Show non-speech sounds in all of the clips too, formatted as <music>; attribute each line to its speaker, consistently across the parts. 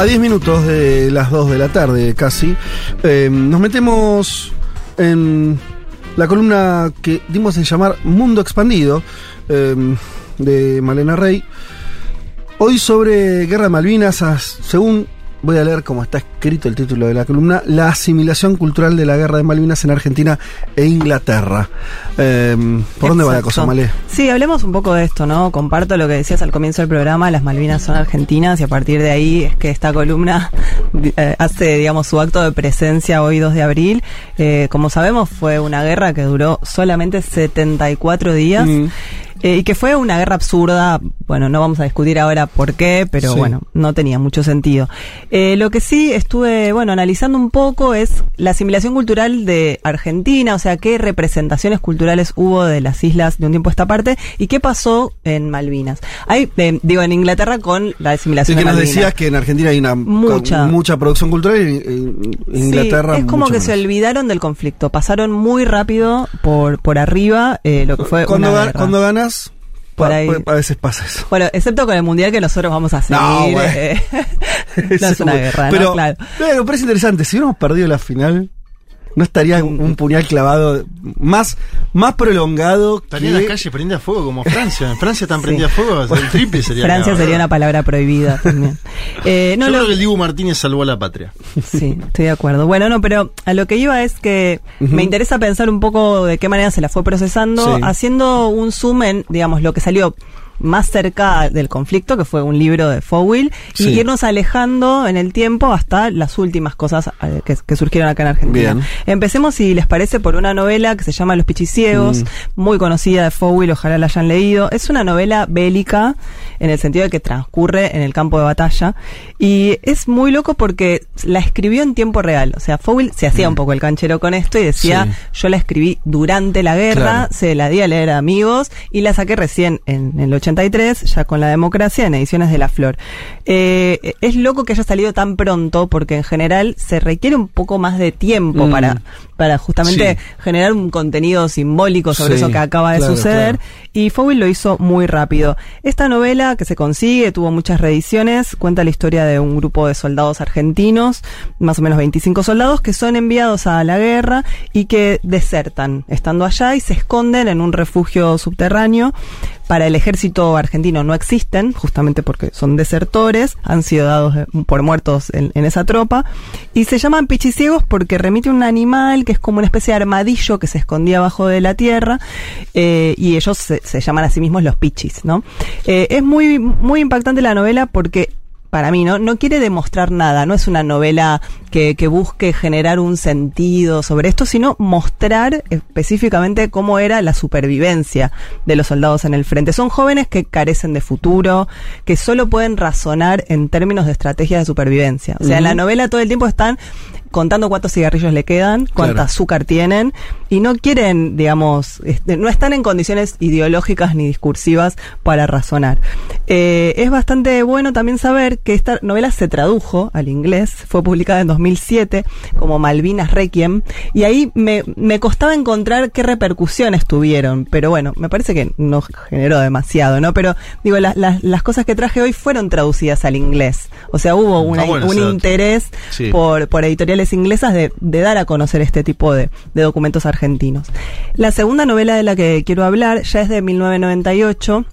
Speaker 1: A 10 minutos de las 2 de la tarde casi, eh, nos metemos en la columna que dimos en llamar Mundo Expandido eh, de Malena Rey. Hoy sobre Guerra de Malvinas, as- según voy a leer como está escrito el título de la columna, la asimilación cultural de la Guerra de Malvinas en Argentina e Inglaterra. Eh, ¿Por dónde va la cosa. Malé?
Speaker 2: Sí, hablemos un poco de esto, ¿no? Comparto lo que decías al comienzo del programa, las Malvinas son argentinas y a partir de ahí es que esta columna eh, hace, digamos, su acto de presencia hoy 2 de abril. Eh, como sabemos, fue una guerra que duró solamente 74 días.
Speaker 1: Mm.
Speaker 2: Eh, y que fue una guerra absurda, bueno, no vamos a discutir ahora por qué, pero
Speaker 1: Sí.
Speaker 2: bueno, no tenía mucho sentido. Eh, lo que sí estuve, bueno, analizando un poco es la asimilación cultural de Argentina, o sea, qué representaciones culturales hubo de las islas de un tiempo a esta parte y qué pasó en Malvinas. Hay, eh, digo, en Inglaterra con la
Speaker 1: Sí,
Speaker 2: asimilación
Speaker 1: que
Speaker 2: de
Speaker 1: nos decías que en Argentina hay una
Speaker 2: Mucha.
Speaker 1: mucha producción cultural y en Inglaterra
Speaker 2: Sí, es como que se olvidaron del conflicto, pasaron muy rápido por, por arriba eh, lo que fue
Speaker 1: cuando,
Speaker 2: una
Speaker 1: ga-
Speaker 2: guerra.
Speaker 1: cuando ganas,
Speaker 2: Por
Speaker 1: pa-
Speaker 2: ahí.
Speaker 1: pa- a veces pasa eso.
Speaker 2: Bueno, excepto con el mundial que nosotros vamos a seguir.
Speaker 1: No,
Speaker 2: eh, <laughs> no es una guerra, ¿no?
Speaker 1: pero,
Speaker 2: Claro.
Speaker 1: pero parece interesante. Si hubiéramos perdido la final, no estaría un, un puñal clavado más, más prolongado.
Speaker 3: Estaría
Speaker 1: que-
Speaker 3: en las calles prendida a fuego como Francia. En Francia están
Speaker 2: Sí.
Speaker 3: prendidas a fuego, el triple sería.
Speaker 2: Francia
Speaker 3: la
Speaker 2: sería una palabra prohibida también. <laughs> Eh, no,
Speaker 3: Yo
Speaker 2: lo-
Speaker 3: creo que el Dibu Martínez salvó a la patria.
Speaker 2: Sí, estoy de acuerdo. Bueno, no, pero a lo que iba es que me interesa pensar un poco de qué manera se la fue procesando,
Speaker 1: Sí.
Speaker 2: haciendo un zoom en, digamos, lo que salió más cerca del conflicto, que fue un libro de Fowell,
Speaker 1: Sí.
Speaker 2: y irnos alejando en el tiempo hasta las últimas cosas eh, que, que surgieron acá en Argentina.
Speaker 1: Bien.
Speaker 2: Empecemos, si les parece, por una novela que se llama Los Pichiciegos,
Speaker 1: Mm.
Speaker 2: muy conocida de Fowell, ojalá la hayan leído. Es una novela bélica, en el sentido de que transcurre en el campo de batalla, y es muy loco porque la escribió en tiempo real. O sea, Fowell se hacía un poco el canchero con esto y decía,
Speaker 1: Sí.
Speaker 2: yo la escribí durante la guerra,
Speaker 1: Claro.
Speaker 2: se la di a leer a amigos y la saqué recién en, en el 83, ya con la democracia, en ediciones de La Flor. Eh, es loco que haya salido tan pronto porque en general se requiere un poco más de tiempo
Speaker 1: Mm.
Speaker 2: para, para justamente
Speaker 1: Sí.
Speaker 2: generar un contenido simbólico sobre
Speaker 1: Sí,
Speaker 2: eso que acaba de
Speaker 1: claro,
Speaker 2: suceder.
Speaker 1: claro.
Speaker 2: Y Fowell lo hizo muy rápido. Esta novela que se consigue, tuvo muchas reediciones, cuenta la historia de un grupo de soldados argentinos, más o menos 25 soldados, que son enviados a la guerra y que desertan estando allá y se esconden en un refugio subterráneo. Para el ejército argentino no existen, justamente porque son desertores, han sido dados eh, por muertos en, esa tropa, y se llaman pichiciegos porque remite un animal que es como una especie de armadillo que se escondía abajo de la tierra, eh, y ellos se, se llaman a sí mismos los pichis, ¿no? Eh, es muy, muy impactante la novela porque para mí, ¿no? No quiere demostrar nada, no es una novela que, que busque generar un sentido sobre esto, sino mostrar específicamente cómo era la supervivencia de los soldados en el frente. Son jóvenes que carecen de futuro, que solo pueden razonar en términos de estrategias de supervivencia. O sea, en la novela todo el tiempo están contando cuántos cigarrillos le quedan, cuánta
Speaker 1: Claro.
Speaker 2: azúcar tienen y no quieren, digamos, este, no están en condiciones ideológicas ni discursivas para razonar. Eh, es bastante bueno también saber que esta novela se tradujo al inglés, fue publicada en 2007 como Malvinas Requiem y ahí me, me costaba encontrar qué repercusiones tuvieron, pero bueno, me parece que no generó demasiado, ¿no? Pero digo, la- la- las cosas que traje hoy fueron traducidas al inglés, o sea, hubo una-
Speaker 3: bueno
Speaker 2: un interés
Speaker 3: Sí.
Speaker 2: por, por editoriales inglesas de, dar a conocer este tipo de, de documentos argentinos. La segunda novela de la que quiero hablar ya es de 1998.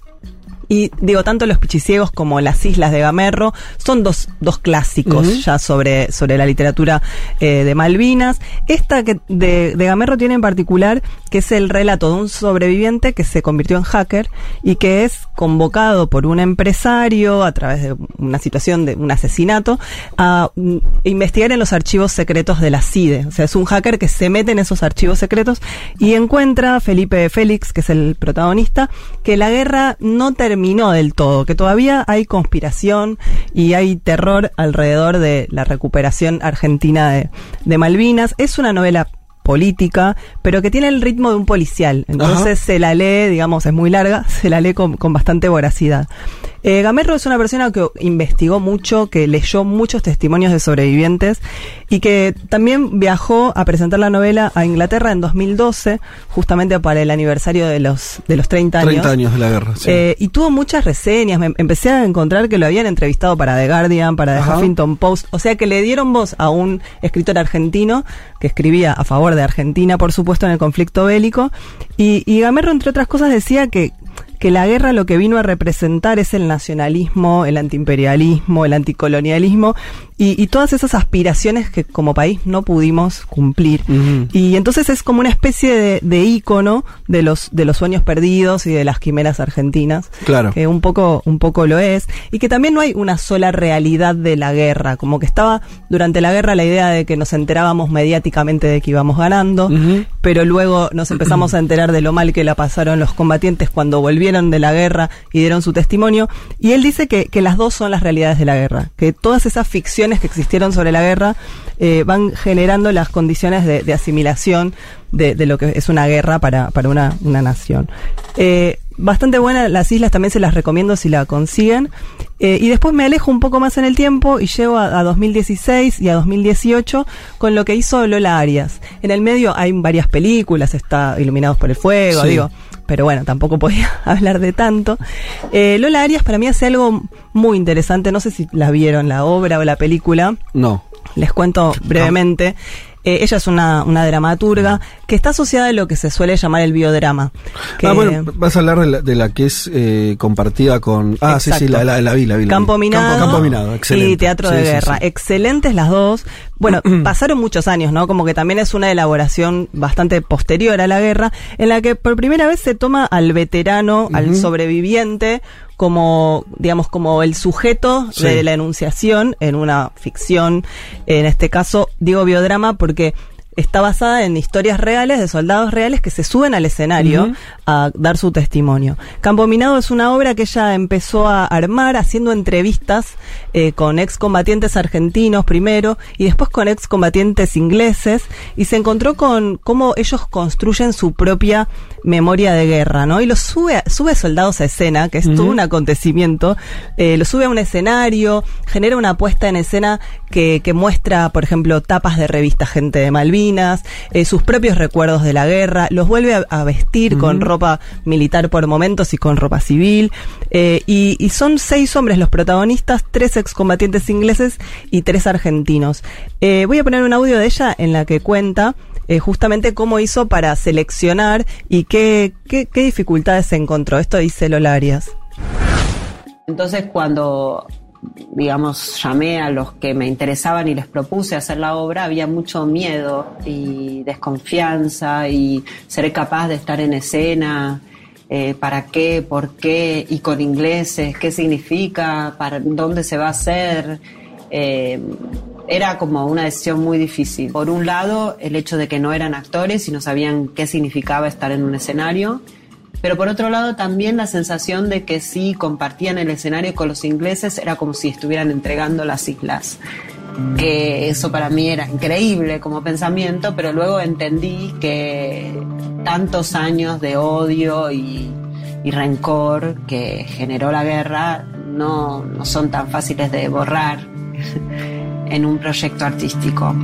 Speaker 2: Y digo, tanto Los Pichiciegos como Las Islas de Gamerro son dos, dos clásicos ya sobre, sobre la literatura eh, de Malvinas. Esta que de, de Gamerro tiene en particular que es el relato de un sobreviviente que se convirtió en hacker y que es convocado por un empresario a través de una situación de un asesinato a mm, investigar en los archivos secretos de la CIDE. O sea, es un hacker que se mete en esos archivos secretos y encuentra a Felipe Félix, que es el protagonista, que la guerra no terminó del todo, que todavía hay conspiración y hay terror alrededor de la recuperación argentina de, de Malvinas. Es una novela política, pero que tiene el ritmo de un policial. Entonces se la lee, digamos, es muy larga, <laughs> se la lee con, con bastante voracidad. Eh, Gamerro es una persona que investigó mucho, que leyó muchos testimonios de sobrevivientes y que también viajó a presentar la novela a Inglaterra en 2012, justamente para el aniversario de los, de los 30 años.
Speaker 1: 30 años de la guerra, sí.
Speaker 2: Eh, y tuvo muchas reseñas. Me empecé a encontrar que lo habían entrevistado para The Guardian, para The
Speaker 1: Ajá.
Speaker 2: Huffington Post. O sea que le dieron voz a un escritor argentino que escribía a favor de Argentina, por supuesto, en el conflicto bélico. Y, y Gamerro, entre otras cosas, decía que que la guerra lo que vino a representar es el nacionalismo, el antiimperialismo, el anticolonialismo y, y todas esas aspiraciones que como país no pudimos cumplir. Y entonces es como una especie de, de ícono de los, de los sueños perdidos y de las quimeras argentinas.
Speaker 1: Claro.
Speaker 2: Que un poco, un poco lo es. Y que también no hay una sola realidad de la guerra. Como que estaba durante la guerra la idea de que nos enterábamos mediáticamente de que íbamos ganando, pero luego nos empezamos a enterar de lo mal que la pasaron los combatientes cuando volvieron de la guerra y dieron su testimonio. Y él dice que, que las dos son las realidades de la guerra. Que todas esas ficciones que existieron sobre la guerra eh, van generando las condiciones de, de asimilación de, de lo que es una guerra para, para una, una nación. Eh, bastante buena, las islas también se las recomiendo si la consiguen. Eh, y después me alejo un poco más en el tiempo y llego a, a 2016 y a 2018 con lo que hizo Lola Arias. En el medio hay varias películas, está Iluminados por el Fuego,
Speaker 1: Sí.
Speaker 2: digo, pero bueno, tampoco podía <laughs> hablar de tanto. Eh, Lola Arias para mí hace algo muy interesante, no sé si la vieron, la obra o la película.
Speaker 1: No.
Speaker 2: Les cuento brevemente. Eh, ella es una, una dramaturga que está asociada a lo que se suele llamar el biodrama. Que,
Speaker 1: Ah, bueno, vas a hablar de la, de la que es eh, compartida con. Ah, sí, sí, la, la, la vi, la vi.
Speaker 2: Campo. Minado,
Speaker 1: Campo, Campo Minado, excelente.
Speaker 2: y Teatro
Speaker 1: Sí,
Speaker 2: de
Speaker 1: sí,
Speaker 2: Guerra.
Speaker 1: sí.
Speaker 2: Excelentes las dos. Bueno, pasaron muchos años, ¿no? Como que también es una elaboración bastante posterior a la guerra, en la que por primera vez se toma al veterano, al sobreviviente, como, digamos, como el sujeto
Speaker 1: Sí.
Speaker 2: de la enunciación en una ficción. En este caso, digo biodrama porque está basada en historias reales de soldados reales que se suben al escenario a dar su testimonio. Campo Minado es una obra que ella empezó a armar haciendo entrevistas eh, con excombatientes argentinos primero y después con excombatientes ingleses y se encontró con cómo ellos construyen su propia memoria de guerra, ¿no? Y los sube, sube soldados a escena, que es todo
Speaker 1: Ujú.
Speaker 2: un acontecimiento, eh, lo sube a un escenario, genera una puesta en escena que, que muestra, por ejemplo, tapas de revista Gente de Malvinas, eh, sus propios recuerdos de la guerra, los vuelve a, a vestir con ropa militar por momentos y con ropa civil, eh, y, y son seis hombres los protagonistas, tres excombatientes ingleses y tres argentinos. Eh, voy a poner un audio de ella en la que cuenta eh, justamente cómo hizo para seleccionar y qué, qué, qué dificultades se encontró. Esto dice Lola Arias.
Speaker 4: Entonces cuando, digamos, llamé a los que me interesaban y les propuse hacer la obra, había mucho miedo y desconfianza y seré capaz de estar en escena. eh, ¿Para qué? ¿Por qué? ¿Y con ingleses? ¿Qué significa? ¿Para dónde se va a hacer? Eh, era como una decisión muy difícil. Por un lado, el hecho de que no eran actores y no sabían qué significaba estar en un escenario. Pero por otro lado también la sensación de que si compartían el escenario con los ingleses era como si estuvieran entregando las islas. Que eso para mí era increíble como pensamiento, pero luego entendí que tantos años de odio y, y rencor que generó la guerra no, no son tan fáciles de borrar <laughs> en un proyecto artístico.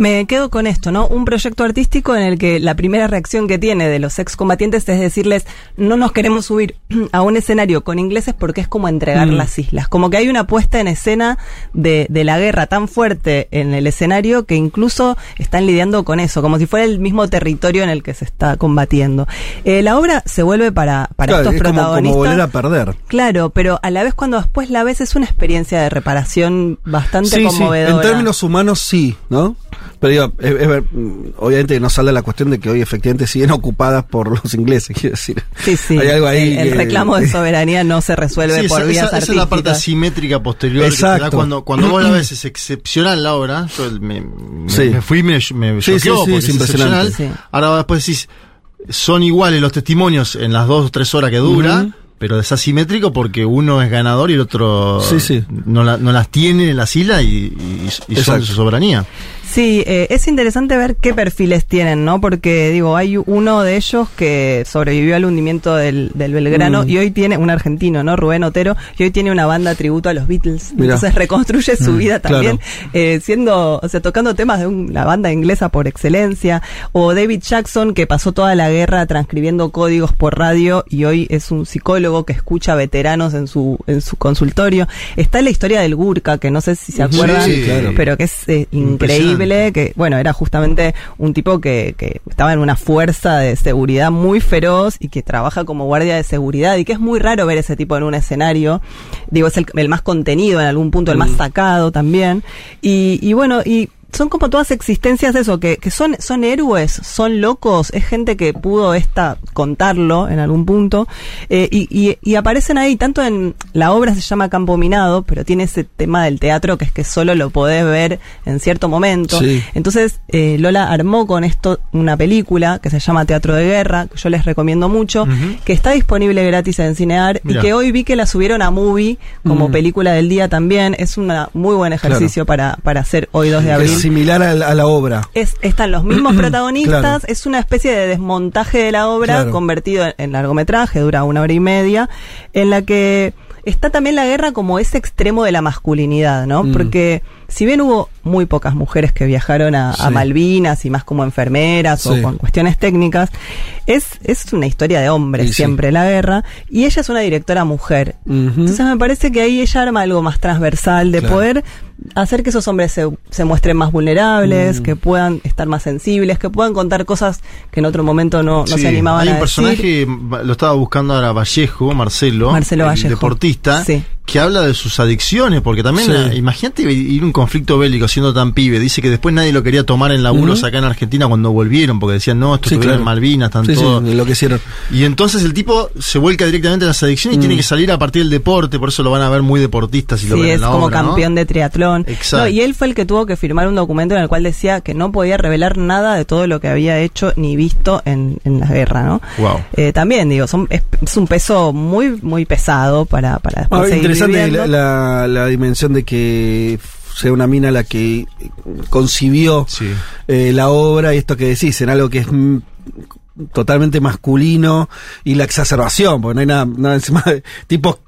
Speaker 2: Me quedo con esto, ¿no? Un proyecto artístico en el que la primera reacción que tiene de los excombatientes es decirles, no nos queremos subir <clears throat> a un escenario con ingleses porque es como entregar
Speaker 1: Mm.
Speaker 2: las islas. Como que hay una puesta en escena de, de la guerra tan fuerte en el escenario que incluso están lidiando con eso, como si fuera el mismo territorio en el que se está combatiendo. Eh, la obra se vuelve para, para
Speaker 1: Claro,
Speaker 2: estos
Speaker 1: es como,
Speaker 2: protagonistas.
Speaker 1: como volver a perder.
Speaker 2: Claro, pero a la vez cuando después la ves es una experiencia de reparación bastante
Speaker 1: Sí, sí,
Speaker 2: conmovedora.
Speaker 1: en términos humanos sí, ¿no? Pero digo, es- es ver- mm, obviamente no sale la cuestión de que hoy efectivamente siguen <laughs> ocupadas por los ingleses, <laughs> quiero decir.
Speaker 2: Sí, sí.
Speaker 1: Hay algo ahí
Speaker 2: el, reclamo de <laughs> soberanía no se resuelve
Speaker 3: Sí,
Speaker 2: por
Speaker 3: esa,
Speaker 2: vías
Speaker 3: esa- esa es la parte asimétrica posterior que te da
Speaker 1: Exacto.
Speaker 3: cuando, cuando vos la <clears throat> ves es excepcional la obra. Yo me, me-
Speaker 1: Sí.
Speaker 3: me fui y me, me
Speaker 1: Sí,
Speaker 3: choqueó
Speaker 1: sí, sí,
Speaker 3: porque
Speaker 1: es
Speaker 3: es
Speaker 1: impresionante.
Speaker 3: excepcional.
Speaker 2: Sí.
Speaker 3: Ahora después decís, son iguales los testimonios en las dos o tres horas que dura, pero es asimétrico porque uno es ganador y el otro
Speaker 1: Sí, sí.
Speaker 3: No, la- no las tiene en las islas y, y- y son de
Speaker 1: Exacto.
Speaker 3: su soberanía.
Speaker 2: Sí, eh, es interesante ver qué perfiles tienen, ¿no? Porque, digo, hay uno de ellos que sobrevivió al hundimiento del, del Belgrano
Speaker 1: Mm.
Speaker 2: y hoy tiene, un argentino, ¿no? Rubén Otero, y hoy tiene una banda tributo a los Beatles.
Speaker 1: Mirá.
Speaker 2: Entonces reconstruye su
Speaker 3: Mm,
Speaker 2: vida también, eh, siendo, o sea, tocando temas de un- la banda inglesa por excelencia. O David Jackson, que pasó toda la guerra transcribiendo códigos por radio y hoy es un psicólogo que escucha veteranos en su, en su consultorio. Está la historia del Gurka, que no sé si se acuerdan,
Speaker 3: sí, claro.
Speaker 2: pero que es eh,
Speaker 3: Impresionante.
Speaker 2: Increíble, que bueno, era justamente un tipo que, que estaba en una fuerza de seguridad muy feroz y que trabaja como guardia de seguridad y que es muy raro ver ese tipo en un escenario. Digo, es el, el más contenido en algún punto, el más sacado también. Y, y bueno, y son como todas existencias de eso, que, que son, son héroes, son locos, es gente que pudo esta contarlo en algún punto, eh, y, y, y aparecen ahí, tanto en la obra se llama Campo Minado, pero tiene ese tema del teatro que es que solo lo podés ver en cierto momento.
Speaker 1: Sí.
Speaker 2: Entonces, eh, Lola armó con esto una película que se llama Teatro de Guerra, que yo les recomiendo mucho, que está disponible gratis en Cinear
Speaker 3: Mirá.
Speaker 2: y que hoy vi que la subieron a Movie como
Speaker 1: Mm.
Speaker 2: película del día también. Es un muy buen ejercicio para, para hacer hoy 2 de abril.
Speaker 1: Similar a, la- a la obra.
Speaker 2: Es, están los mismos <clears throat> protagonistas,
Speaker 1: Claro.
Speaker 2: es una especie de desmontaje de la obra
Speaker 1: Claro.
Speaker 2: convertido en, en largometraje, dura una hora y media, en la que está también la guerra como ese extremo de la masculinidad, ¿no?
Speaker 1: Mm.
Speaker 2: Porque si bien hubo muy pocas mujeres que viajaron a. Malvinas y más como enfermeras
Speaker 1: Sí.
Speaker 2: o con cuestiones técnicas, es, es una historia de hombres
Speaker 1: sí.
Speaker 2: siempre la guerra, y ella es una directora mujer. Entonces me parece que ahí ella arma algo más transversal de
Speaker 1: Claro.
Speaker 2: poder hacer que esos hombres se, se muestren más vulnerables,
Speaker 1: Mm.
Speaker 2: que puedan estar más sensibles, que puedan contar cosas que en otro momento no, se animaban
Speaker 3: Hay
Speaker 2: a
Speaker 3: un
Speaker 2: decir.
Speaker 3: personaje, lo estaba buscando ahora Vallejo, Marcelo,
Speaker 2: Marcelo
Speaker 3: el
Speaker 2: Vallejo.
Speaker 3: deportista,
Speaker 2: Sí.
Speaker 3: Que habla de sus adicciones, porque también,
Speaker 1: Sí.
Speaker 3: eh, imagínate ir a un conflicto bélico siendo tan pibe, dice que después nadie lo quería tomar en laburos
Speaker 1: Ujú.
Speaker 3: acá en Argentina cuando volvieron, porque decían, no, esto
Speaker 1: Sí, claro.
Speaker 3: en Malvinas, están
Speaker 1: Sí, sí,
Speaker 3: todos...
Speaker 1: enloquecieron.
Speaker 3: Y entonces el tipo se vuelca directamente a las adicciones y
Speaker 1: Mm.
Speaker 3: tiene que salir a partir del deporte, por eso lo van a ver muy deportista si lo
Speaker 2: Sí,
Speaker 3: ven en
Speaker 2: es
Speaker 3: la
Speaker 2: como
Speaker 3: obra, ¿no?
Speaker 2: campeón de triatlón.
Speaker 3: Exacto.
Speaker 2: No, y él fue el que tuvo que firmar un documento en el cual decía que no podía revelar nada de todo lo que había hecho ni visto en, en la guerra, ¿no?
Speaker 3: Wow.
Speaker 2: Eh, también, digo, son, es, es un peso muy, muy pesado para, para después
Speaker 1: Ah,
Speaker 2: seguir
Speaker 1: interesante la, la- la dimensión de que sea una mina la que concibió
Speaker 3: Sí.
Speaker 1: eh, la obra y esto que decís, en algo que es totalmente masculino y la exacerbación, porque no hay nada, nada encima de tipos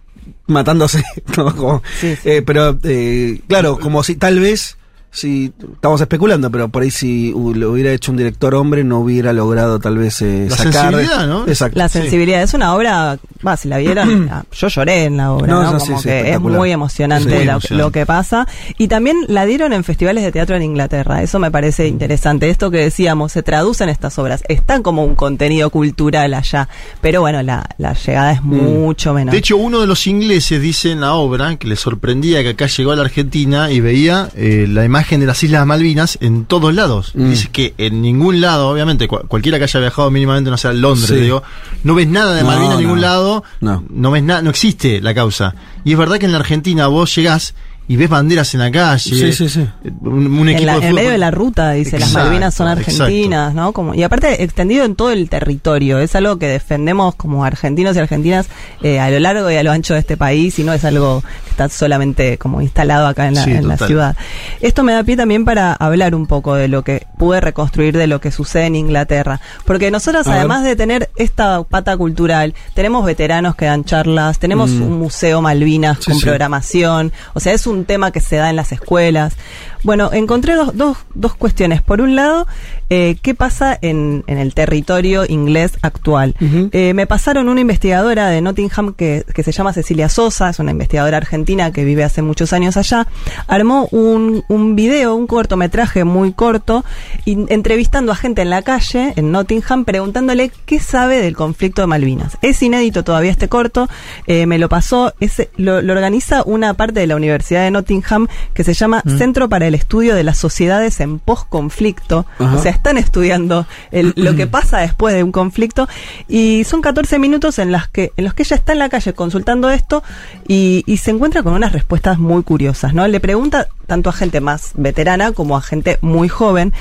Speaker 1: matándose, <laughs> ¿no? Como,
Speaker 2: Sí, sí.
Speaker 1: eh, pero eh, claro, como si tal vez, si estamos especulando, pero por ahí si uh, lo hubiera hecho un director hombre no hubiera logrado tal vez eh,
Speaker 3: La
Speaker 1: sacar
Speaker 3: sensibilidad, ¿no?
Speaker 1: Exacto.
Speaker 2: La
Speaker 3: Sí.
Speaker 2: sensibilidad es una obra, va, si la vieron, <clears throat> yo lloré en la obra,
Speaker 1: No,
Speaker 2: ¿no?
Speaker 1: no, sí,
Speaker 2: como
Speaker 1: sí,
Speaker 2: que es muy emocionante
Speaker 3: Sí, muy
Speaker 2: lo,
Speaker 3: emocionante.
Speaker 2: lo que pasa. Y también la dieron en festivales de teatro en Inglaterra, eso me parece interesante. Esto que decíamos, se traducen estas obras, están como un contenido cultural allá, pero bueno, la, la llegada es mucho menor.
Speaker 3: De hecho, uno de los ingleses dice en la obra que le sorprendía que acá llegó a la Argentina y veía eh, la imagen de las Islas Malvinas en todos lados.
Speaker 1: Mm.
Speaker 3: Dice que en ningún lado, obviamente, cua- cualquiera que haya viajado mínimamente, no sea Londres,
Speaker 1: Sí.
Speaker 3: digo, no ves nada de
Speaker 1: No,
Speaker 3: Malvinas en ningún
Speaker 1: no.
Speaker 3: lado,
Speaker 1: No.
Speaker 3: ves nada, no existe la causa. Y es verdad que en la Argentina vos llegás y ves banderas en la calle,
Speaker 1: Sí, sí, sí.
Speaker 3: un, un equipo
Speaker 2: en, la-
Speaker 3: de
Speaker 2: en
Speaker 3: fútbol.
Speaker 2: medio de la ruta, dice, las Malvinas son
Speaker 3: exacto.
Speaker 2: argentinas, ¿no? Como, y aparte, extendido en todo el territorio, es algo que defendemos como argentinos y argentinas eh, a lo largo y a lo ancho de este país, y no es algo que está solamente como instalado acá en la,
Speaker 3: Sí,
Speaker 2: en la
Speaker 3: total.
Speaker 2: ciudad. Esto me da pie también para hablar un poco de lo que pude reconstruir de lo que sucede en Inglaterra, porque nosotros,
Speaker 1: A ver.
Speaker 2: además de tener esta pata cultural, tenemos veteranos que dan charlas, tenemos
Speaker 1: Mm.
Speaker 2: un museo Malvinas
Speaker 1: Sí,
Speaker 2: con
Speaker 1: sí.
Speaker 2: programación, o sea, es un tema que se da en las escuelas. Bueno, encontré dos, dos, dos cuestiones. Por un lado, eh, ¿qué pasa en, en el territorio inglés actual? Eh, me pasaron una investigadora de Nottingham que, que se llama Cecilia Sosa, es una investigadora argentina que vive hace muchos años allá, armó un, un video, un cortometraje muy corto, entrevistando a gente en la calle, en Nottingham, preguntándole qué sabe del conflicto de Malvinas. Es inédito todavía este corto, eh, me lo pasó, es, lo, lo organiza una parte de la Universidad de Nottingham que se llama Centro para el Estudio de las Sociedades en Post-Conflicto,
Speaker 1: Ajá.
Speaker 2: o sea, están estudiando el- lo que <clears throat> pasa después de un conflicto y son 14 minutos en las que en los que ella está en la calle consultando esto y, y se encuentra con unas respuestas muy curiosas, ¿no? Le pregunta tanto a gente más veterana como a gente muy joven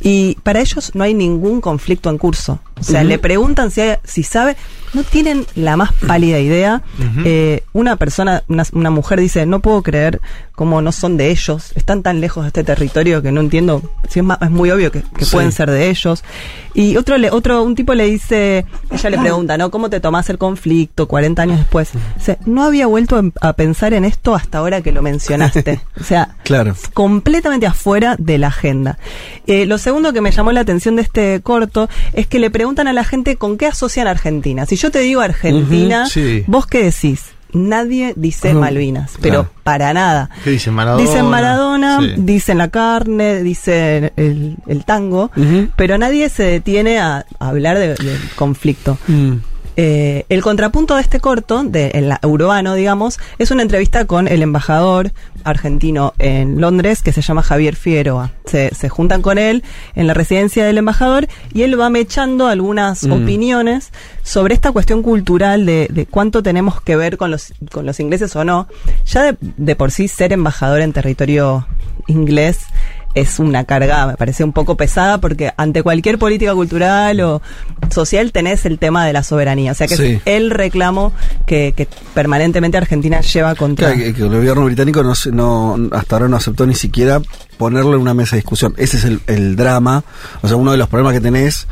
Speaker 2: y para ellos no hay ningún conflicto en curso. O sea, le preguntan si, hay- si sabe, no tienen la más pálida idea. Eh, una persona, una, una mujer dice, no puedo creer cómo no son de ellos, están tan lejos de este territorio que no entiendo, si es, es muy obvio que,
Speaker 1: Sí.
Speaker 2: pueden ser de ellos. Y otro, le, otro, un tipo le dice, ella le pregunta, ¿no? ¿Cómo te tomás el conflicto 40 años después? No había vuelto a pensar en esto hasta ahora que lo mencionaste. <laughs> o sea,
Speaker 1: Claro.
Speaker 2: completamente afuera de la agenda. Eh, lo segundo que me llamó la atención de este corto es que le preguntan a la gente con qué asocian Argentina. Si yo te digo Argentina,
Speaker 3: sí.
Speaker 2: ¿vos qué decís? Nadie dice Malvinas, pero
Speaker 1: claro.
Speaker 2: para nada.
Speaker 3: ¿Qué dicen? Maradona.
Speaker 2: Dicen Maradona,
Speaker 3: Sí.
Speaker 2: dicen la carne, dicen el, el tango, pero nadie se detiene a, a hablar de- del conflicto.
Speaker 1: Mm.
Speaker 2: Eh, el contrapunto de este corto, de el urbano, digamos, es una entrevista con el embajador argentino en Londres que se llama Javier Figueroa. Se, se juntan con él en la residencia del embajador y él va mechando algunas
Speaker 1: Mm.
Speaker 2: opiniones sobre esta cuestión cultural de, de cuánto tenemos que ver con los, con los ingleses o no. Ya de, de por sí ser embajador en territorio inglés es una carga, me parece un poco pesada, porque ante cualquier política cultural o social tenés el tema de la soberanía. O sea que
Speaker 1: Sí.
Speaker 2: es el reclamo que, que permanentemente Argentina lleva contra.
Speaker 1: Claro, que, que el gobierno británico no, no hasta ahora no aceptó ni siquiera ponerlo en una mesa de discusión. Ese es el, el drama. O sea, uno de los problemas que tenés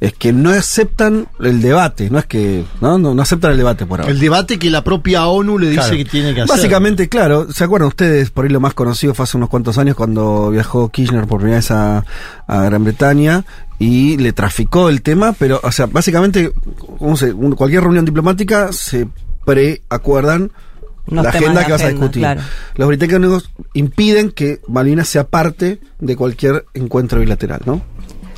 Speaker 1: es que no aceptan el debate. No es que. No, no, no aceptan el debate por ahora.
Speaker 3: El debate que la propia ONU le dice
Speaker 1: Claro.
Speaker 3: que tiene que hacer.
Speaker 1: Básicamente, claro, ¿se acuerdan ustedes? Por ahí lo más conocido fue hace unos cuantos años cuando viajó Kirchner por primera vez a, a Gran Bretaña y le traficó el tema, pero, o sea, básicamente, ¿cómo se- un- cualquier reunión diplomática se preacuerdan
Speaker 2: Unos
Speaker 1: la agenda que vas a discutir.
Speaker 2: claro.
Speaker 1: Los británicos impiden que Malvinas sea parte de cualquier encuentro bilateral, ¿no?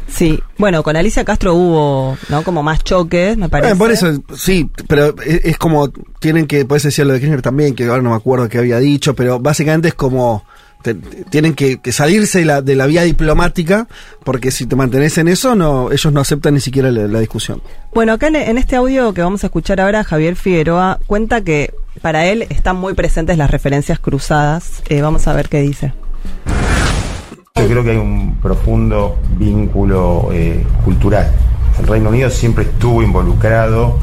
Speaker 2: Sí, bueno, con Alicia Castro hubo, ¿no? Como más choques, me parece.
Speaker 1: Eh, por eso, sí, pero es, es como, tienen que, puedes decir lo de Kirchner también, que ahora no me acuerdo qué había dicho, pero básicamente es como, te- tienen que, que salirse de la, de la vía diplomática, porque si te mantenés en eso, no ellos no aceptan ni siquiera la, la discusión.
Speaker 2: Bueno, acá en, en este audio que vamos a escuchar ahora, Javier Figueroa cuenta que para él están muy presentes las referencias cruzadas. Eh, vamos a ver qué dice.
Speaker 5: Yo creo que hay un profundo vínculo eh, cultural. El Reino Unido siempre estuvo involucrado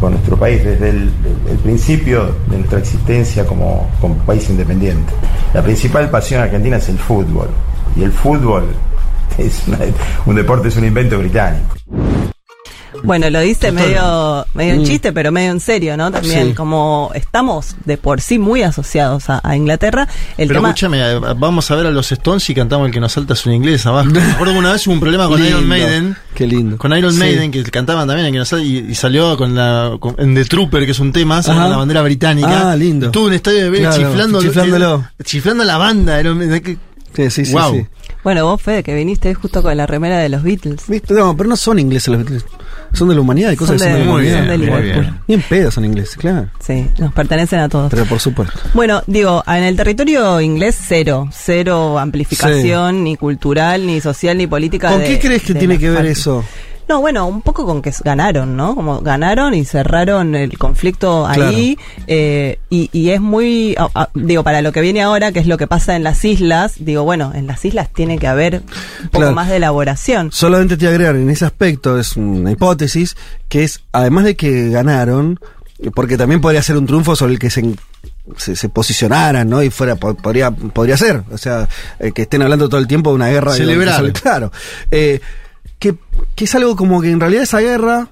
Speaker 5: con nuestro país desde el, el principio de nuestra existencia como, como país independiente. La principal pasión argentina es el fútbol. Y el fútbol <laughs> es una- un deporte, es un invento británico.
Speaker 2: Bueno, lo dice medio, medio en
Speaker 1: Mm.
Speaker 2: chiste, pero medio en serio, ¿no? También,
Speaker 1: Sí.
Speaker 2: como estamos de por sí muy asociados a, a Inglaterra, el
Speaker 3: Pero
Speaker 2: tema...
Speaker 3: escúchame, eh, vamos a ver a los Stones y cantamos el que nos salta es un inglés abajo. <laughs> Me acuerdo que una vez hubo un problema con Iron
Speaker 1: Lindo,
Speaker 3: Maiden.
Speaker 1: Qué lindo.
Speaker 3: Con Iron
Speaker 1: Sí.
Speaker 3: Maiden, que cantaban también el que nos salta, y, y salió con la con- en The Trooper, que es un tema, con la bandera británica.
Speaker 1: Ah, lindo.
Speaker 3: Estuvo en un estadio de Vélez
Speaker 1: Claro,
Speaker 3: chiflando,
Speaker 1: chiflándolo.
Speaker 3: chiflando a la banda. Iron que-
Speaker 1: Sí, sí, sí,
Speaker 3: Wow.
Speaker 1: sí.
Speaker 2: Bueno, vos, Fede, que viniste justo con la remera de los Beatles.
Speaker 1: ¿Viste? No, pero no son ingleses los Beatles. Son de la humanidad, hay cosas
Speaker 2: Son
Speaker 1: que son de
Speaker 2: de-
Speaker 1: humanidad.
Speaker 2: son de
Speaker 3: bien,
Speaker 2: Liverpool.
Speaker 3: bien.
Speaker 1: Bien pedos son ingleses, claro.
Speaker 2: Sí, nos pertenecen a todos.
Speaker 1: Pero por supuesto.
Speaker 2: Bueno, digo, en el territorio inglés cero, cero amplificación ni cultural, ni social, ni política.
Speaker 1: ¿Con
Speaker 2: de-
Speaker 1: qué crees que
Speaker 2: de
Speaker 1: tiene que ver eso?
Speaker 2: No, bueno, un poco con que ganaron, ¿no? Como ganaron y cerraron el conflicto ahí. eh, y, y es muy, digo, para lo que viene ahora, que es lo que pasa en las islas, digo, bueno, en las islas tiene que haber un poco
Speaker 1: Claro.
Speaker 2: más de elaboración.
Speaker 1: Solamente te agregar en ese aspecto, es una hipótesis, que es, además de que ganaron, porque también podría ser un triunfo sobre el que se, se, se posicionaran, ¿no? Y fuera, po- podría, podría ser, o sea, eh, que estén hablando todo el tiempo de una guerra. de-
Speaker 3: Celebrar.
Speaker 1: de- claro. Eh, que, que es algo como que en realidad esa guerra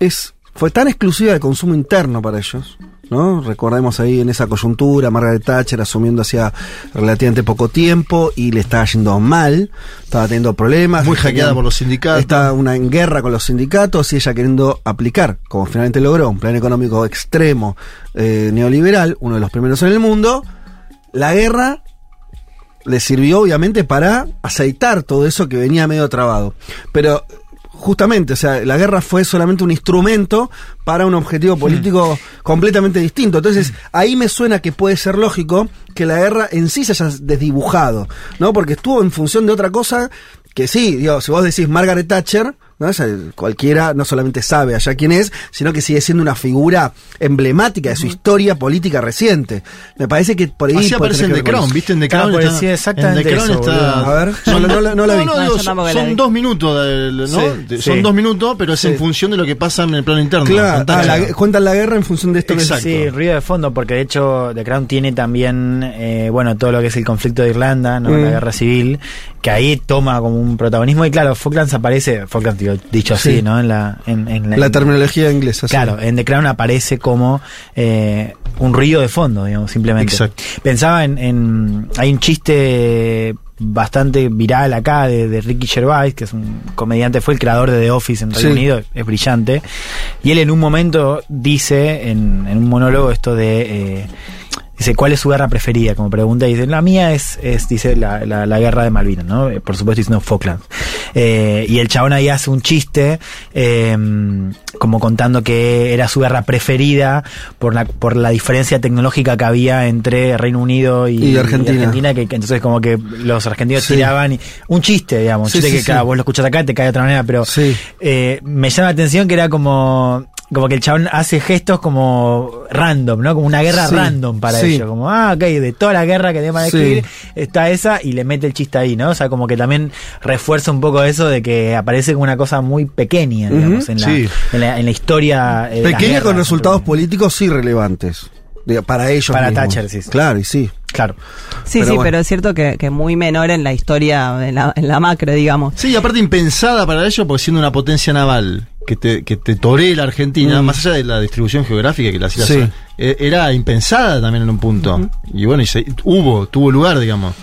Speaker 1: es fue tan exclusiva de consumo interno para ellos, ¿no? Recordemos ahí en esa coyuntura, Margaret Thatcher asumiendo hacía relativamente poco tiempo y le estaba yendo mal, estaba teniendo problemas.
Speaker 3: Muy hackeada por los sindicatos.
Speaker 1: Estaba una en guerra con los sindicatos y ella queriendo aplicar, como finalmente logró, un plan económico extremo eh, neoliberal, uno de los primeros en el mundo. La guerra le sirvió obviamente para aceitar todo eso que venía medio trabado. Pero justamente, o sea, la guerra fue solamente un instrumento para un objetivo político completamente distinto. Entonces, ahí me suena que puede ser lógico que la guerra en sí se haya desdibujado, ¿no? Porque estuvo en función de otra cosa que sí, digo, si vos decís Margaret Thatcher, ¿no? O sea, cualquiera no solamente sabe allá quién es, sino que sigue siendo una figura emblemática de su historia política reciente. Me parece que por ahí.
Speaker 3: Así aparece en The
Speaker 1: que
Speaker 3: Crown. ¿viste? En The Crown está,
Speaker 6: exactamente
Speaker 3: en The Crown
Speaker 6: eso,
Speaker 3: está-
Speaker 6: boludo.
Speaker 1: A ver, no, la- no la- no la vi.
Speaker 3: No,
Speaker 2: No,
Speaker 3: digo,
Speaker 2: yo tampoco la
Speaker 3: son
Speaker 2: vi.
Speaker 3: dos minutos, del- ¿no?
Speaker 1: Sí,
Speaker 3: De-
Speaker 6: sí.
Speaker 3: Son dos minutos, pero es en función de lo que pasa en el plano interno.
Speaker 1: Claro, ah, la- cuentan la guerra en función de esto que
Speaker 3: Exacto.
Speaker 6: Sí, ruido de fondo, porque de hecho The Crown tiene también, eh, bueno, todo lo que es el conflicto de Irlanda, ¿no?
Speaker 1: Mm.
Speaker 6: la guerra civil, que ahí toma como un protagonismo. Y claro, Falklands aparece, Falklands digo, dicho así,
Speaker 1: Sí.
Speaker 6: ¿no? En la, en, en
Speaker 1: La terminología inglesa. sí.
Speaker 6: Claro, en The Crown aparece como eh, un ruido de fondo, digamos, simplemente.
Speaker 3: Exacto.
Speaker 6: Pensaba en, en- Hay un chiste bastante viral acá de, de Ricky Gervais, que es un comediante, fue el creador de The Office en Reino
Speaker 1: Sí.
Speaker 6: Unido, es brillante. Y él en un momento dice, en, en un monólogo, esto de... eh, Dice, ¿cuál es su guerra preferida? Como pregunta, y dice, la mía es, es dice, la, la, la guerra de Malvinas, ¿no? Eh, Por supuesto diciendo Falklands. Eh, y el chabón ahí hace un chiste, eh, como contando que era su guerra preferida por la, por la diferencia tecnológica que había entre Reino Unido y,
Speaker 1: Y Argentina.
Speaker 6: que, que entonces como que los argentinos
Speaker 1: Sí.
Speaker 6: tiraban y- un chiste, digamos, un
Speaker 1: Sí,
Speaker 6: chiste
Speaker 1: sí,
Speaker 6: que claro, vos lo escuchás acá te cae de otra manera, pero eh, me llama la atención que era como como que el chabón hace gestos como random, ¿no? Como una guerra
Speaker 1: Sí,
Speaker 6: random para
Speaker 1: sí.
Speaker 6: ellos. Como, ah, ok, de toda la guerra que tenían que
Speaker 1: Sí.
Speaker 6: escribir, está esa y le mete el chiste ahí, ¿no? O sea, como que también refuerza un poco eso de que aparece como una cosa muy pequeña, digamos, en, la,
Speaker 3: sí.
Speaker 6: en, la, en la historia. eh,
Speaker 1: Pequeña con resultados políticos sí relevantes. Para ellos
Speaker 6: Para
Speaker 1: mismos.
Speaker 6: Thatcher, sí, sí.
Speaker 1: Claro, y sí.
Speaker 6: Claro.
Speaker 2: Sí,
Speaker 1: Pero
Speaker 2: sí,
Speaker 1: bueno.
Speaker 2: pero es cierto que, que muy menor en la historia, en la, en la macro, digamos.
Speaker 3: Sí, y aparte impensada para ellos, porque siendo una potencia naval que te, que te toree la Argentina,
Speaker 1: Mm.
Speaker 3: más allá de la distribución geográfica que la islas
Speaker 1: Sí.
Speaker 3: eh, era impensada también en un punto. Y bueno, y se- hubo, tuvo lugar, digamos.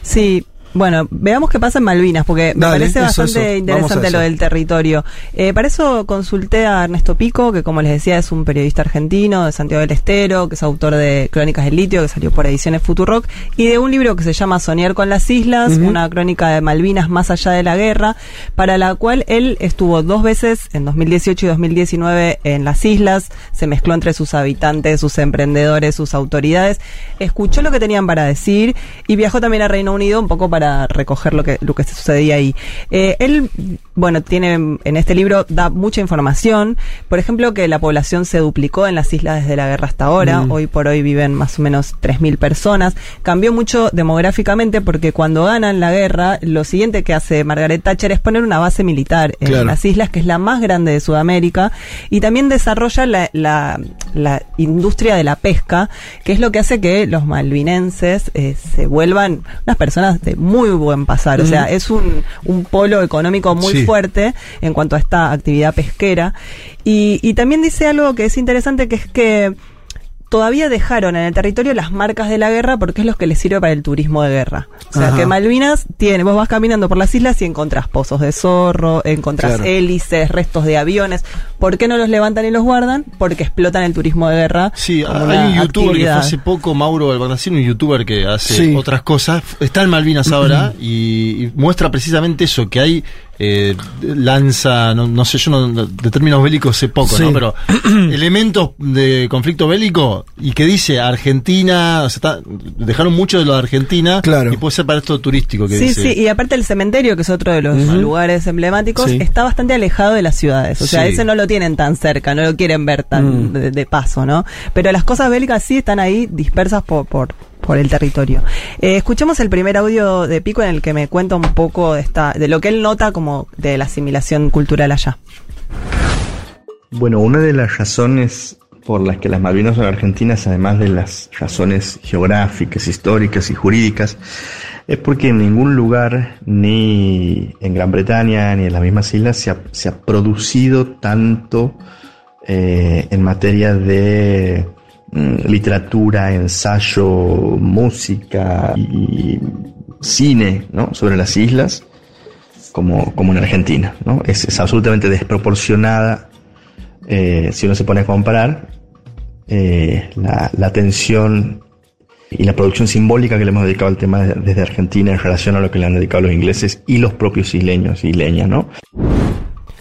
Speaker 2: Sí, bueno, veamos qué pasa en Malvinas, porque me
Speaker 1: Dale,
Speaker 2: parece bastante
Speaker 1: eso.
Speaker 2: Interesante lo del territorio. Eh, para eso consulté a Ernesto Pico, que como les decía es un periodista argentino de Santiago del Estero, que es autor de Crónicas del Litio, que salió por ediciones Futurock, y de un libro que se llama Soñar con las Islas, una crónica de Malvinas más allá de la guerra, para la cual él estuvo dos veces, en 2018 y 2019, en las islas, se mezcló entre sus habitantes, sus emprendedores, sus autoridades, escuchó lo que tenían para decir y viajó también a Reino Unido un poco para recoger lo que, lo que sucedía ahí. Eh, él, bueno, tiene en este libro da mucha información, por ejemplo, que la población se duplicó en las islas desde la guerra hasta ahora,
Speaker 1: Mm.
Speaker 2: hoy por hoy viven más o menos 3.000 personas, cambió mucho demográficamente porque cuando ganan la guerra, lo siguiente que hace Margaret Thatcher es poner una base militar en
Speaker 1: Claro.
Speaker 2: las islas, que es la más grande de Sudamérica, y también desarrolla la, la- la industria de la pesca, que es lo que hace que los malvinenses eh, se vuelvan unas personas de muy buen pasar. O sea, es un, un polo económico muy
Speaker 3: Sí.
Speaker 2: fuerte en cuanto a esta actividad pesquera. Y, y también dice algo que es interesante, que es que todavía dejaron en el territorio las marcas de la guerra porque es lo que les sirve para el turismo de guerra. O sea,
Speaker 1: Ajá.
Speaker 2: que Malvinas tiene, vos vas caminando por las islas y encontrás pozos de zorro, encontrás
Speaker 1: Claro.
Speaker 2: hélices, restos de aviones. ¿Por qué no los levantan y los guardan? Porque explotan el turismo de guerra.
Speaker 3: Sí, hay un youtuber que fue hace poco, Mauro Albarracín, un youtuber que hace
Speaker 1: Sí.
Speaker 3: otras cosas. Está en Malvinas ahora <clears throat> y, y muestra precisamente eso, que hay eh, lanza, no, no sé, yo no, de términos bélicos sé poco,
Speaker 1: Sí.
Speaker 3: ¿no? Pero <clears throat> elementos de conflicto bélico y que dice Argentina, o sea, está- dejaron mucho de lo de Argentina
Speaker 1: Claro.
Speaker 3: y puede ser para esto turístico que
Speaker 2: Sí,
Speaker 3: dice.
Speaker 2: sí, y aparte el cementerio, que es otro de los lugares emblemáticos,
Speaker 1: Sí.
Speaker 2: está bastante alejado de las ciudades. O sea,
Speaker 3: Sí.
Speaker 2: ese no lo tienen tan cerca, no lo quieren ver tan
Speaker 1: Mm.
Speaker 2: de, de paso, ¿no? Pero las cosas bélicas sí están ahí dispersas por, por, por el territorio. Eh, escuchemos el primer audio de Pico en el que me cuenta un poco de, esta, de lo que él nota como de la asimilación cultural allá.
Speaker 7: Bueno, una de las razones por las que las Malvinas son argentinas, además de las razones geográficas, históricas y jurídicas, es porque en ningún lugar, ni en Gran Bretaña, ni en las mismas islas, se ha, producido tanto eh, en materia de literatura, ensayo, música y cine ¿no? sobre las islas como, como en Argentina. ¿no? Es, absolutamente desproporcionada eh, si uno se pone a comparar eh, la, la atención y la producción simbólica que le hemos dedicado al tema de- desde Argentina en relación a lo que le han dedicado los ingleses y los propios isleños y isleñas, ¿no?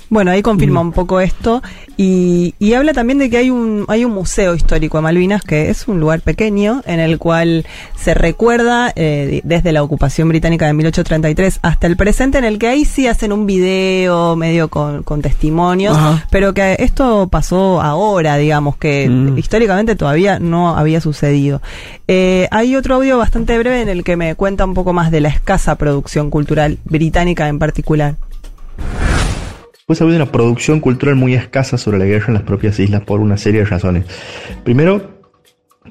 Speaker 2: Bueno, ahí confirma
Speaker 1: Mm.
Speaker 2: un poco esto y, y habla también de que hay un hay un museo histórico de Malvinas que es un lugar pequeño en el cual se recuerda eh, desde la ocupación británica de 1833 hasta el presente en el que ahí sí hacen un video medio con, con testimonios,
Speaker 1: Ajá.
Speaker 2: pero que esto pasó ahora, digamos, que
Speaker 1: Mm.
Speaker 2: históricamente todavía no había sucedido. Eh, hay otro audio bastante breve en el que me cuenta un poco más de la escasa producción cultural británica en particular.
Speaker 7: Pues ha habido una producción cultural muy escasa sobre la guerra en las propias islas por una serie de razones. Primero,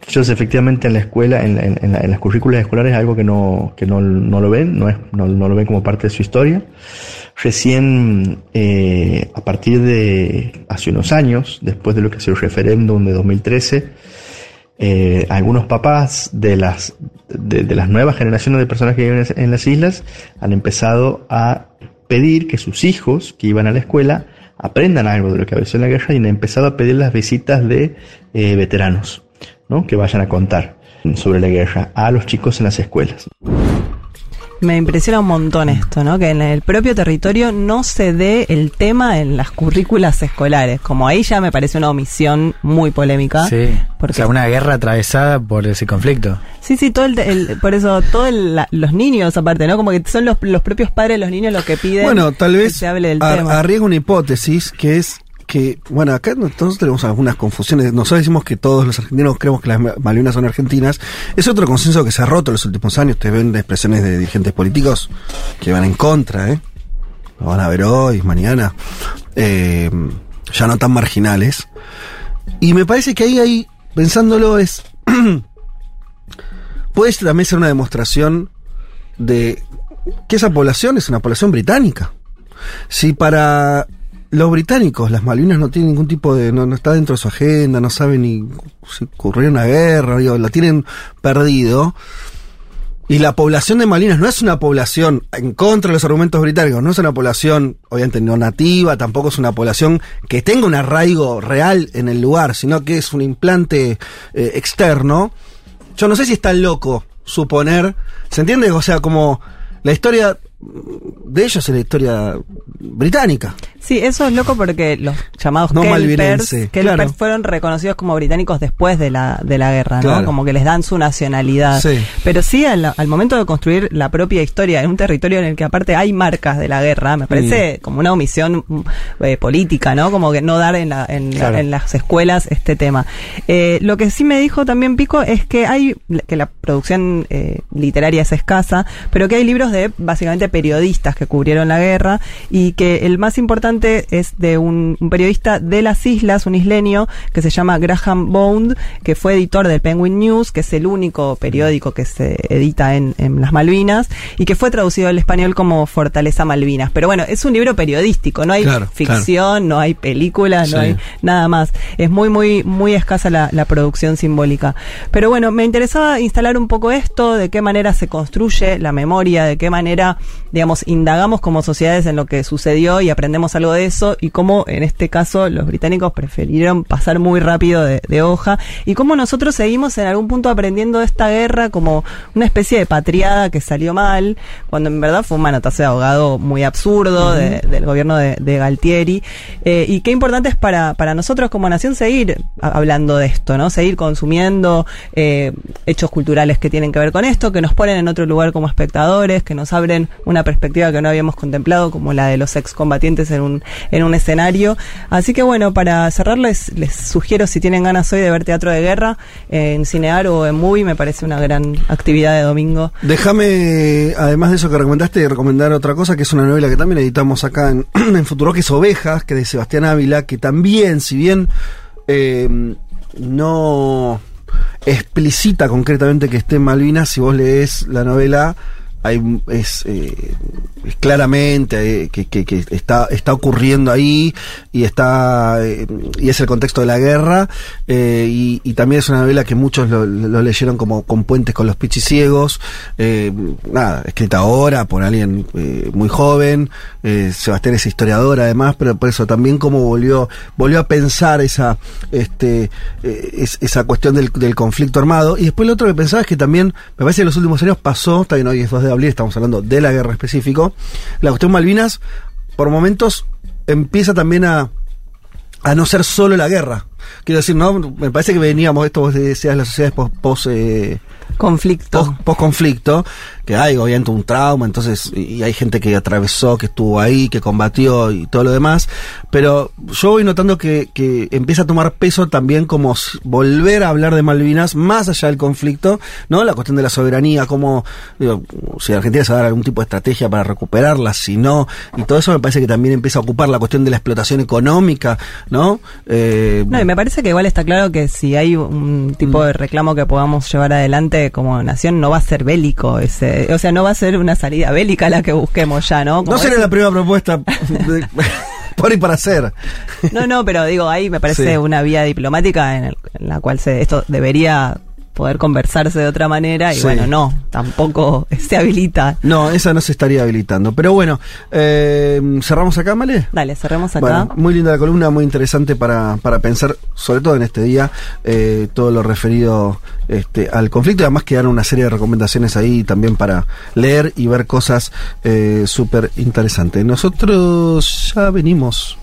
Speaker 7: ellos efectivamente en la escuela, en, la- en- en la- en las currículas escolares, es algo que no, que no, no lo ven, no, es, no, no lo ven como parte de su historia. Recién, eh, a partir de hace unos años, después de lo que ha el referéndum de 2013, eh, algunos papás de las, de las nuevas generaciones de personas que viven en las islas han empezado a pedir que sus hijos que iban a la escuela aprendan algo de lo que había sido la guerra y han empezado a pedir las visitas de eh, veteranos, ¿no? que vayan a contar sobre la guerra a los chicos en las escuelas.
Speaker 2: Me impresiona un montón esto, ¿no? Que en el propio territorio no se dé el tema en las currículas escolares. Como ahí ya me parece una omisión muy polémica.
Speaker 6: Sí.
Speaker 2: Porque
Speaker 6: o sea, una guerra atravesada por ese conflicto.
Speaker 2: Sí, sí, todo el, el- por eso todos los niños aparte, ¿no? Como que son los, los propios padres de los niños los que piden
Speaker 1: Bueno, tal
Speaker 2: que
Speaker 1: vez
Speaker 2: se hable del tema.
Speaker 1: arriesgo una hipótesis que es que, bueno, acá nosotros tenemos algunas confusiones. Nosotros decimos que todos los argentinos creemos que las Ma- Malvinas son argentinas. Es otro consenso que se ha roto en los últimos años. Ustedes ven expresiones de dirigentes políticos que van en contra, ¿eh? Lo van a ver hoy, mañana. Eh, ya no tan marginales. Y me parece que ahí, ahí, pensándolo, es. <clears throat> puede también ser una demostración de que esa población es una población británica. Si para los británicos las Malvinas no tienen ningún tipo de. no, no está dentro de su agenda, no saben ni si ocurrió una guerra, digo, la tienen perdido. Y la población de Malvinas no es una población en contra de los argumentos británicos, no es una población, obviamente, no nativa, tampoco es una población que tenga un arraigo real en el lugar, sino que es un implante eh, externo. Yo no sé si es tan loco suponer, ¿se entiende? O sea, como la historia de ellos es la historia británica.
Speaker 2: Sí, eso es loco porque los llamados
Speaker 1: No
Speaker 2: Kelpers,
Speaker 1: malvinense,
Speaker 2: Kelpers
Speaker 1: claro.
Speaker 2: fueron reconocidos como británicos después de la, de la guerra. Como que les dan su nacionalidad.
Speaker 1: Sí.
Speaker 2: Pero sí, al, al momento de construir la propia historia en un territorio en el que aparte hay marcas de la guerra, me parece como una omisión mm, eh, política, ¿no? Como que no dar en, la- en, la- en las escuelas este tema. Eh, lo que sí me dijo también Pico es que hay, que la producción eh, literaria es escasa, pero que hay libros de básicamente periodistas que cubrieron la guerra y que el más importante es de un, un periodista de las islas, un isleño, que se llama Graham Bond, que fue editor del Penguin News, que es el único periódico que se edita en, en las Malvinas, y que fue traducido al español como Fortaleza Malvinas. Pero bueno, es un libro periodístico, no hay
Speaker 1: Claro,
Speaker 2: ficción, no hay películas, no hay nada más. Es muy, muy, muy escasa la, la producción simbólica. Pero bueno, me interesaba instalar un poco esto, de qué manera se construye la memoria, de qué manera, digamos, indagamos como sociedades en lo que sucedió y aprendemos algo de eso, y cómo en este caso los británicos prefirieron pasar muy rápido de, de hoja, y cómo nosotros seguimos en algún punto aprendiendo de esta guerra como una especie de patriada que salió mal, cuando en verdad fue un manotazo de ahogado muy absurdo de- del gobierno de, de Galtieri. Eh, y qué importante es para, para nosotros como nación seguir hablando de esto, ¿no? Seguir consumiendo eh, hechos culturales que tienen que ver con esto, que nos ponen en otro lugar como espectadores, que nos abren una perspectiva que no habíamos contemplado, como la de los excombatientes en un, en un escenario. Así que bueno, para cerrar les, sugiero si tienen ganas hoy de ver teatro de guerra eh, en Cinear o en Movie, me parece una gran actividad de domingo.
Speaker 1: Déjame, además de eso que recomendaste, recomendar otra cosa, que es una novela que también editamos acá en, <clears throat> en Futuro, que es Ovejas, que es de Sebastián Ávila, que también, si bien eh, no explicita concretamente que esté en Malvinas, si vos lees la novela, hay, es, eh, claramente eh, que, que- está, está ocurriendo ahí y está eh, y es el contexto de la guerra y, también es una novela que muchos lo, leyeron como con puentes con los pichiciegos nada escrita ahora por alguien muy joven Sebastián es historiador además pero por eso también como volvió volvió a pensar esa este es- esa cuestión del, del conflicto armado. Y después lo otro que pensaba es que también me parece que en los últimos años pasó bien hoy es 2 de abril estamos hablando de la guerra específico la cuestión Malvinas por momentos empieza también a, a no ser solo la guerra. Quiero decir, no, me parece que veníamos, esto vos decías, las sociedades post, post, eh,
Speaker 2: Conflicto.
Speaker 1: post, conflicto, que hay obviamente un trauma, entonces, y hay gente que atravesó, que estuvo ahí, que combatió y todo lo demás, pero yo voy notando que, que empieza a tomar peso también como volver a hablar de Malvinas más allá del conflicto, ¿no? La cuestión de la soberanía, como, digo, si Argentina se va a dar algún tipo de estrategia para recuperarla, si no, y todo eso me parece que también empieza a ocupar la cuestión de la explotación económica, ¿no? Eh,
Speaker 2: No, y me parece que igual está claro que si hay un tipo de reclamo que podamos llevar adelante como nación, no va a ser bélico ese, o sea, no va a ser una salida bélica la que busquemos ya, ¿no? Como
Speaker 1: no sería
Speaker 2: ese-
Speaker 1: la primera propuesta de- <laughs> por y para hacer.
Speaker 2: No, no, pero digo, ahí me parece
Speaker 1: Sí.
Speaker 2: una vía diplomática en, el- en la cual se, esto debería poder conversarse de otra manera y
Speaker 1: Sí.
Speaker 2: bueno, no, tampoco <laughs> se habilita.
Speaker 1: No, esa no se estaría habilitando. Pero bueno, eh, cerramos acá, Male.
Speaker 2: Dale, cerremos acá.
Speaker 1: Bueno, muy linda la columna, muy interesante para, para pensar, sobre todo en este día, eh, todo lo referido este, al conflicto. Y además quedaron una serie de recomendaciones ahí también para leer y ver cosas eh, súper interesantes. Nosotros ya venimos.